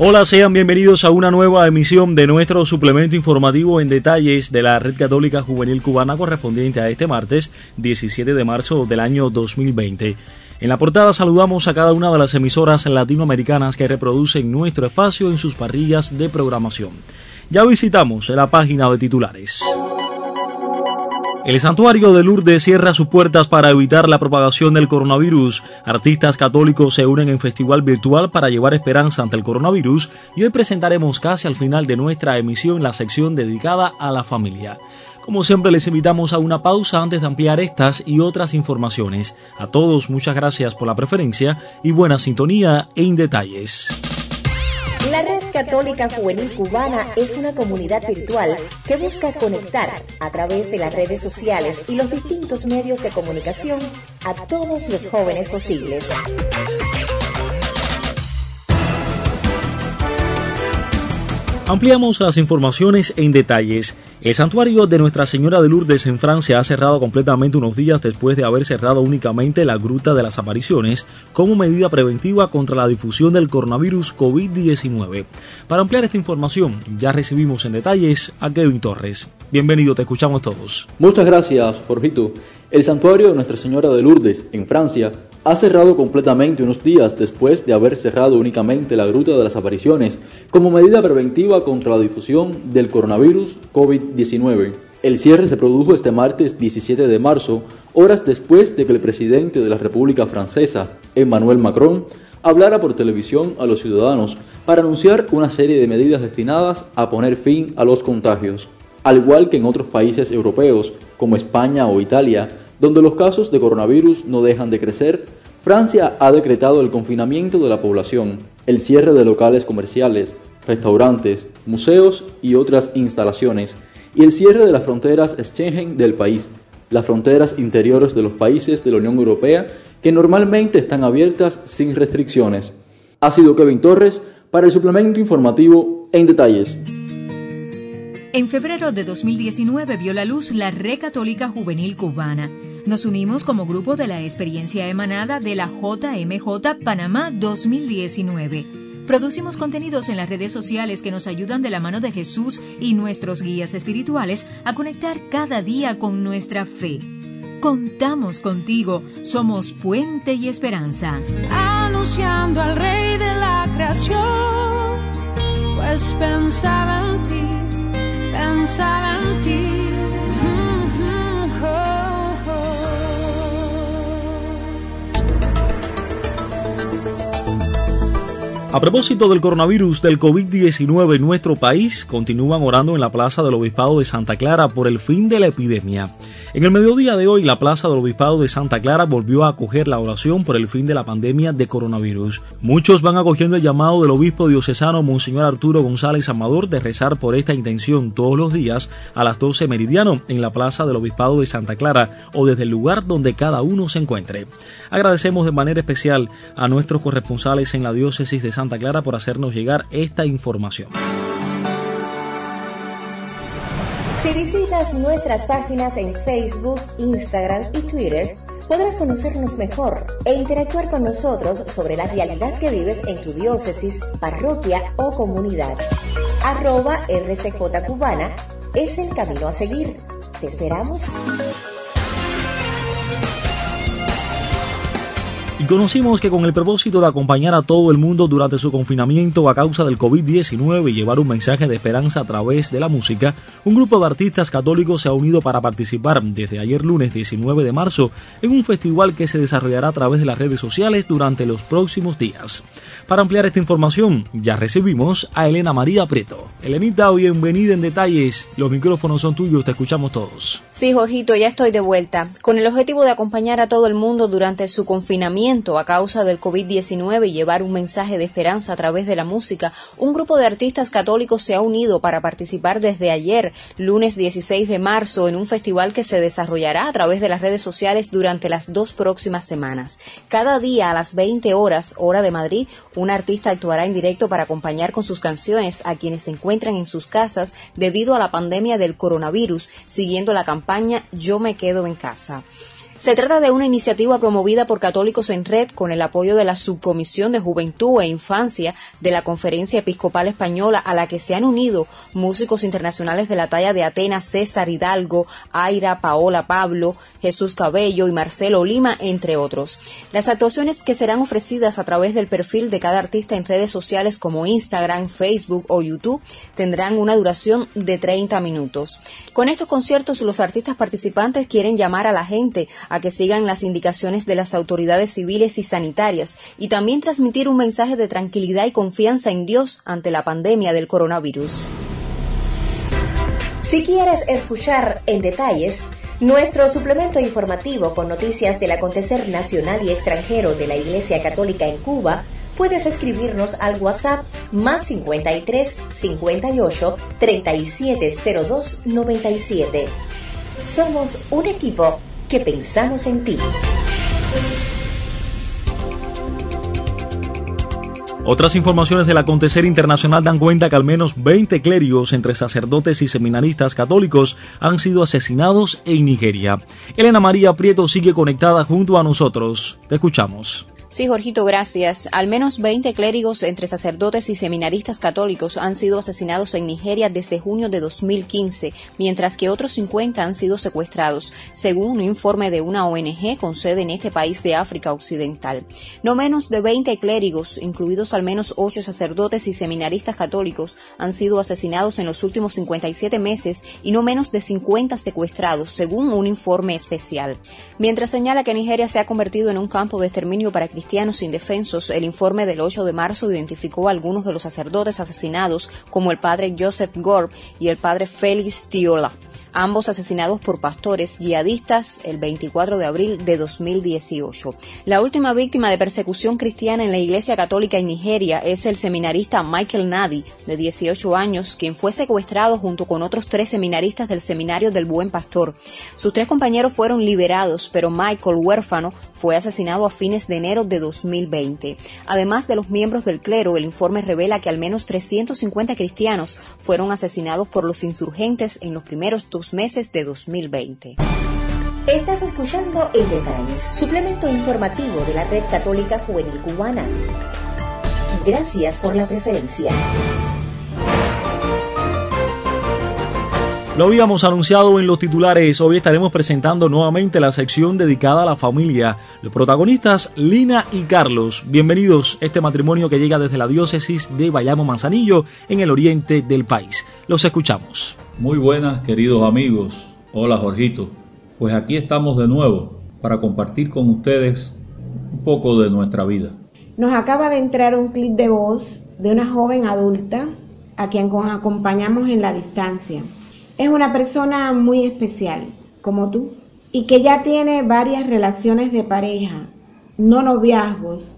Hola, sean bienvenidos a una nueva emisión de nuestro suplemento informativo en detalles de la Red Católica Juvenil Cubana correspondiente a este martes 17 de marzo del año 2020. En la portada saludamos a cada una de las emisoras latinoamericanas que reproducen nuestro espacio en sus parrillas de programación. Ya visitamos la página de titulares. El santuario de Lourdes cierra sus puertas para evitar la propagación del coronavirus. Artistas católicos se unen en festival virtual para llevar esperanza ante el coronavirus y hoy presentaremos casi al final de nuestra emisión la sección dedicada a la familia. Como siempre les invitamos a una pausa antes de ampliar estas y otras informaciones. A todos muchas gracias por la preferencia y buena sintonía en detalles. La Red Católica Juvenil Cubana es una comunidad virtual que busca conectar a través de las redes sociales y los distintos medios de comunicación a todos los jóvenes posibles. Ampliamos las informaciones en detalles. El santuario de Nuestra Señora de Lourdes en Francia ha cerrado completamente unos días después de haber cerrado únicamente la Gruta de las Apariciones como medida preventiva contra la difusión del coronavirus COVID-19. Para ampliar esta información, ya recibimos en detalles a Kevin Torres. Bienvenido, te escuchamos todos. Muchas gracias, Jorgito. El santuario de Nuestra Señora de Lourdes en Francia ha cerrado completamente unos días después de haber cerrado únicamente la Gruta de las Apariciones como medida preventiva contra la difusión del coronavirus COVID-19. El cierre se produjo este martes 17 de marzo, horas después de que el presidente de la República Francesa, Emmanuel Macron, hablara por televisión a los ciudadanos para anunciar una serie de medidas destinadas a poner fin a los contagios. Al igual que en otros países europeos, como España o Italia, donde los casos de coronavirus no dejan de crecer, Francia ha decretado el confinamiento de la población, el cierre de locales comerciales, restaurantes, museos y otras instalaciones, y el cierre de las fronteras Schengen del país, las fronteras interiores de los países de la Unión Europea que normalmente están abiertas sin restricciones. Ha sido Kevin Torres para el suplemento informativo en detalles. En febrero de 2019 vio la luz la Red Católica Juvenil Cubana nos unimos como grupo de la experiencia emanada de la JMJ Panamá 2019. Producimos contenidos en las redes sociales que nos ayudan de la mano de Jesús y nuestros guías espirituales a conectar cada día con nuestra fe. Contamos contigo, somos puente y esperanza. Anunciando al Rey de la creación, pues pensaba en ti, pensaba en ti A propósito del coronavirus del COVID-19 en nuestro país, continúan orando en la Plaza del Obispado de Santa Clara por el fin de la epidemia. En el mediodía de hoy, la Plaza del Obispado de Santa Clara volvió a acoger la oración por el fin de la pandemia de coronavirus. Muchos van acogiendo el llamado del obispo diocesano Monseñor Arturo González Amador de rezar por esta intención todos los días a las 12 meridiano en la Plaza del Obispado de Santa Clara o desde el lugar donde cada uno se encuentre. Agradecemos de manera especial a nuestros corresponsales en la diócesis de Santa Clara por hacernos llegar esta información. Si visitas nuestras páginas en Facebook, Instagram y Twitter, podrás conocernos mejor e interactuar con nosotros sobre la realidad que vives en tu diócesis, parroquia o comunidad. Arroba RCJ Cubana es el camino a seguir. Te esperamos. Conocimos que con el propósito de acompañar a todo el mundo durante su confinamiento a causa del COVID-19 y llevar un mensaje de esperanza a través de la música, un grupo de artistas católicos se ha unido para participar desde ayer lunes 19 de marzo en un festival que se desarrollará a través de las redes sociales durante los próximos días. Para ampliar esta información, ya recibimos a Elena María Preto. Elenita, bienvenida en detalles. Los micrófonos son tuyos, te escuchamos todos. Sí, Jorgito, ya estoy de vuelta. Con el objetivo de acompañar a todo el mundo durante su confinamiento, a causa del COVID-19 y llevar un mensaje de esperanza a través de la música, un grupo de artistas católicos se ha unido para participar desde ayer, lunes 16 de marzo, en un festival que se desarrollará a través de las redes sociales durante las dos próximas semanas. Cada día a las 20 horas, hora de Madrid, un artista actuará en directo para acompañar con sus canciones a quienes se encuentran en sus casas debido a la pandemia del coronavirus, siguiendo la campaña Yo me quedo en casa. Se trata de una iniciativa promovida por Católicos en Red con el apoyo de la Subcomisión de Juventud e Infancia de la Conferencia Episcopal Española a la que se han unido músicos internacionales de la talla de Atenas, César Hidalgo, Aira, Paola Pablo, Jesús Cabello y Marcelo Lima, entre otros. Las actuaciones que serán ofrecidas a través del perfil de cada artista en redes sociales como Instagram, Facebook o YouTube tendrán una duración de 30 minutos. Con estos conciertos los artistas participantes quieren llamar a la gente a que sigan las indicaciones de las autoridades civiles y sanitarias y también transmitir un mensaje de tranquilidad y confianza en Dios ante la pandemia del coronavirus. Si quieres escuchar en detalles nuestro suplemento informativo con noticias del acontecer nacional y extranjero de la Iglesia Católica en Cuba, puedes escribirnos al WhatsApp más 53 58 3702 97. Somos un equipo que pensamos en ti. Otras informaciones del acontecer internacional dan cuenta que al menos 20 clérigos entre sacerdotes y seminaristas católicos han sido asesinados en Nigeria. Elena María Prieto sigue conectada junto a nosotros. Te escuchamos. Sí, Jorgito, gracias. Al menos 20 clérigos entre sacerdotes y seminaristas católicos han sido asesinados en Nigeria desde junio de 2015, mientras que otros 50 han sido secuestrados, según un informe de una ONG con sede en este país de África Occidental. No menos de 20 clérigos, incluidos al menos 8 sacerdotes y seminaristas católicos, han sido asesinados en los últimos 57 meses y no menos de 50 secuestrados, según un informe especial. Mientras señala que Nigeria se ha convertido en un campo de exterminio para cristianos indefensos, el informe del 8 de marzo identificó a algunos de los sacerdotes asesinados como el padre Joseph Gorb y el padre Félix Tiola ambos asesinados por pastores yihadistas el 24 de abril de 2018. La última víctima de persecución cristiana en la Iglesia Católica en Nigeria es el seminarista Michael Nadi, de 18 años, quien fue secuestrado junto con otros tres seminaristas del Seminario del Buen Pastor. Sus tres compañeros fueron liberados, pero Michael, huérfano, fue asesinado a fines de enero de 2020. Además de los miembros del clero, el informe revela que al menos 350 cristianos fueron asesinados por los insurgentes en los primeros dos meses de 2020. Estás escuchando En Detalles, suplemento informativo de la Red Católica Juvenil Cubana. Gracias por la preferencia. Lo habíamos anunciado en los titulares, hoy estaremos presentando nuevamente la sección dedicada a la familia. Los protagonistas Lina y Carlos, bienvenidos a este matrimonio que llega desde la diócesis de Bayamo Manzanillo en el oriente del país. Los escuchamos. Muy buenas queridos amigos, hola Jorgito, pues aquí estamos de nuevo para compartir con ustedes un poco de nuestra vida. Nos acaba de entrar un clip de voz de una joven adulta a quien acompañamos en la distancia es una persona muy especial, como tú, y que ya tiene varias relaciones de pareja, no noviazgos,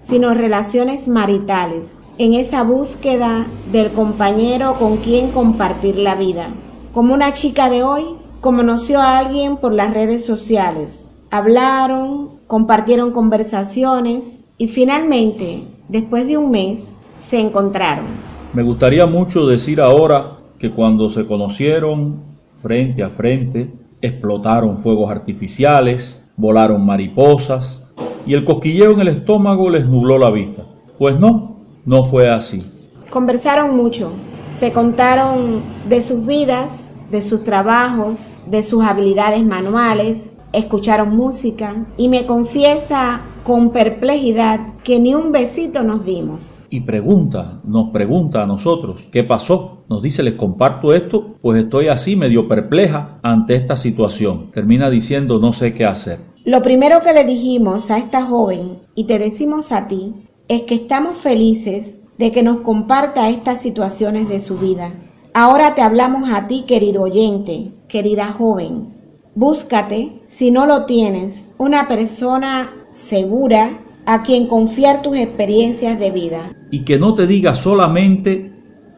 sino relaciones maritales, en esa búsqueda del compañero con quien compartir la vida. Como una chica de hoy, conoció a alguien por las redes sociales. Hablaron, compartieron conversaciones y finalmente, después de un mes, se encontraron. Me gustaría mucho decir ahora que cuando se conocieron frente a frente, explotaron fuegos artificiales, volaron mariposas y el cosquilleo en el estómago les nubló la vista. Pues no, no fue así. Conversaron mucho, se contaron de sus vidas, de sus trabajos, de sus habilidades manuales, escucharon música y me confiesa con perplejidad que ni un besito nos dimos. Y pregunta, nos pregunta a nosotros, ¿qué pasó? Nos dice, les comparto esto, pues estoy así medio perpleja ante esta situación. Termina diciendo, no sé qué hacer. Lo primero que le dijimos a esta joven, y te decimos a ti, es que estamos felices de que nos comparta estas situaciones de su vida. Ahora te hablamos a ti, querido oyente, querida joven. Búscate, si no lo tienes, una persona segura a quien confiar tus experiencias de vida. Y que no te diga solamente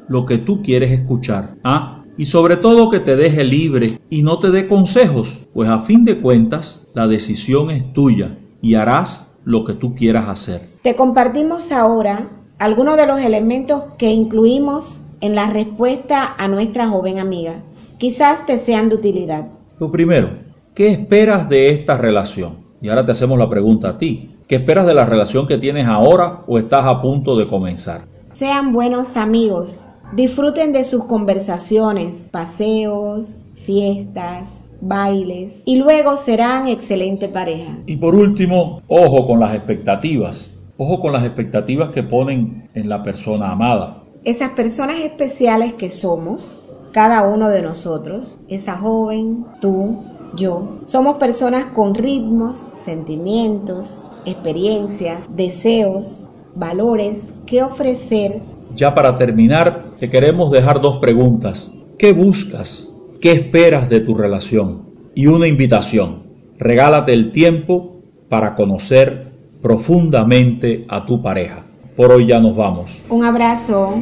lo que tú quieres escuchar. ¿ah? Y sobre todo que te deje libre y no te dé consejos, pues a fin de cuentas la decisión es tuya y harás lo que tú quieras hacer. Te compartimos ahora algunos de los elementos que incluimos en la respuesta a nuestra joven amiga. Quizás te sean de utilidad. Lo primero, ¿qué esperas de esta relación? Y ahora te hacemos la pregunta a ti. ¿Qué esperas de la relación que tienes ahora o estás a punto de comenzar? Sean buenos amigos. Disfruten de sus conversaciones, paseos, fiestas, bailes y luego serán excelente pareja. Y por último, ojo con las expectativas. Ojo con las expectativas que ponen en la persona amada. Esas personas especiales que somos, cada uno de nosotros, esa joven, tú, yo, somos personas con ritmos, sentimientos, experiencias, deseos, valores que ofrecer. Ya para terminar, te queremos dejar dos preguntas. ¿Qué buscas? ¿Qué esperas de tu relación? Y una invitación. Regálate el tiempo para conocer profundamente a tu pareja. Por hoy ya nos vamos. Un abrazo.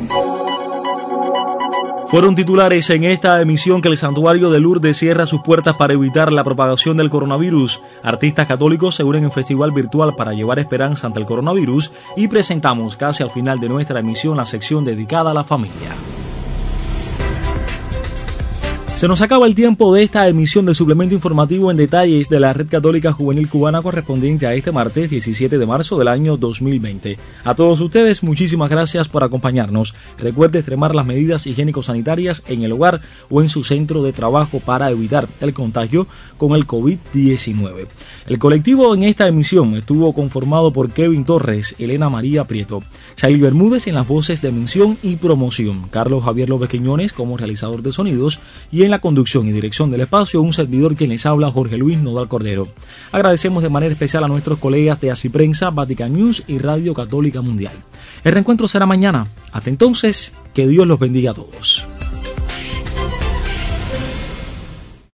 Fueron titulares en esta emisión que el Santuario de Lourdes cierra sus puertas para evitar la propagación del coronavirus. Artistas católicos se unen en festival virtual para llevar esperanza ante el coronavirus y presentamos casi al final de nuestra emisión la sección dedicada a la familia. Se nos acaba el tiempo de esta emisión del suplemento informativo en detalles de la Red Católica Juvenil Cubana correspondiente a este martes 17 de marzo del año 2020. A todos ustedes, muchísimas gracias por acompañarnos. Recuerde extremar las medidas higiénico-sanitarias en el hogar o en su centro de trabajo para evitar el contagio con el COVID-19. El colectivo en esta emisión estuvo conformado por Kevin Torres, Elena María Prieto, Charlie Bermúdez en las voces de mención y promoción, Carlos Javier López Quiñones como realizador de sonidos y en la conducción y dirección del espacio un servidor quien les habla Jorge Luis Nodal Cordero. Agradecemos de manera especial a nuestros colegas de Así Prensa, Vatican News y Radio Católica Mundial. El reencuentro será mañana. Hasta entonces, que Dios los bendiga a todos.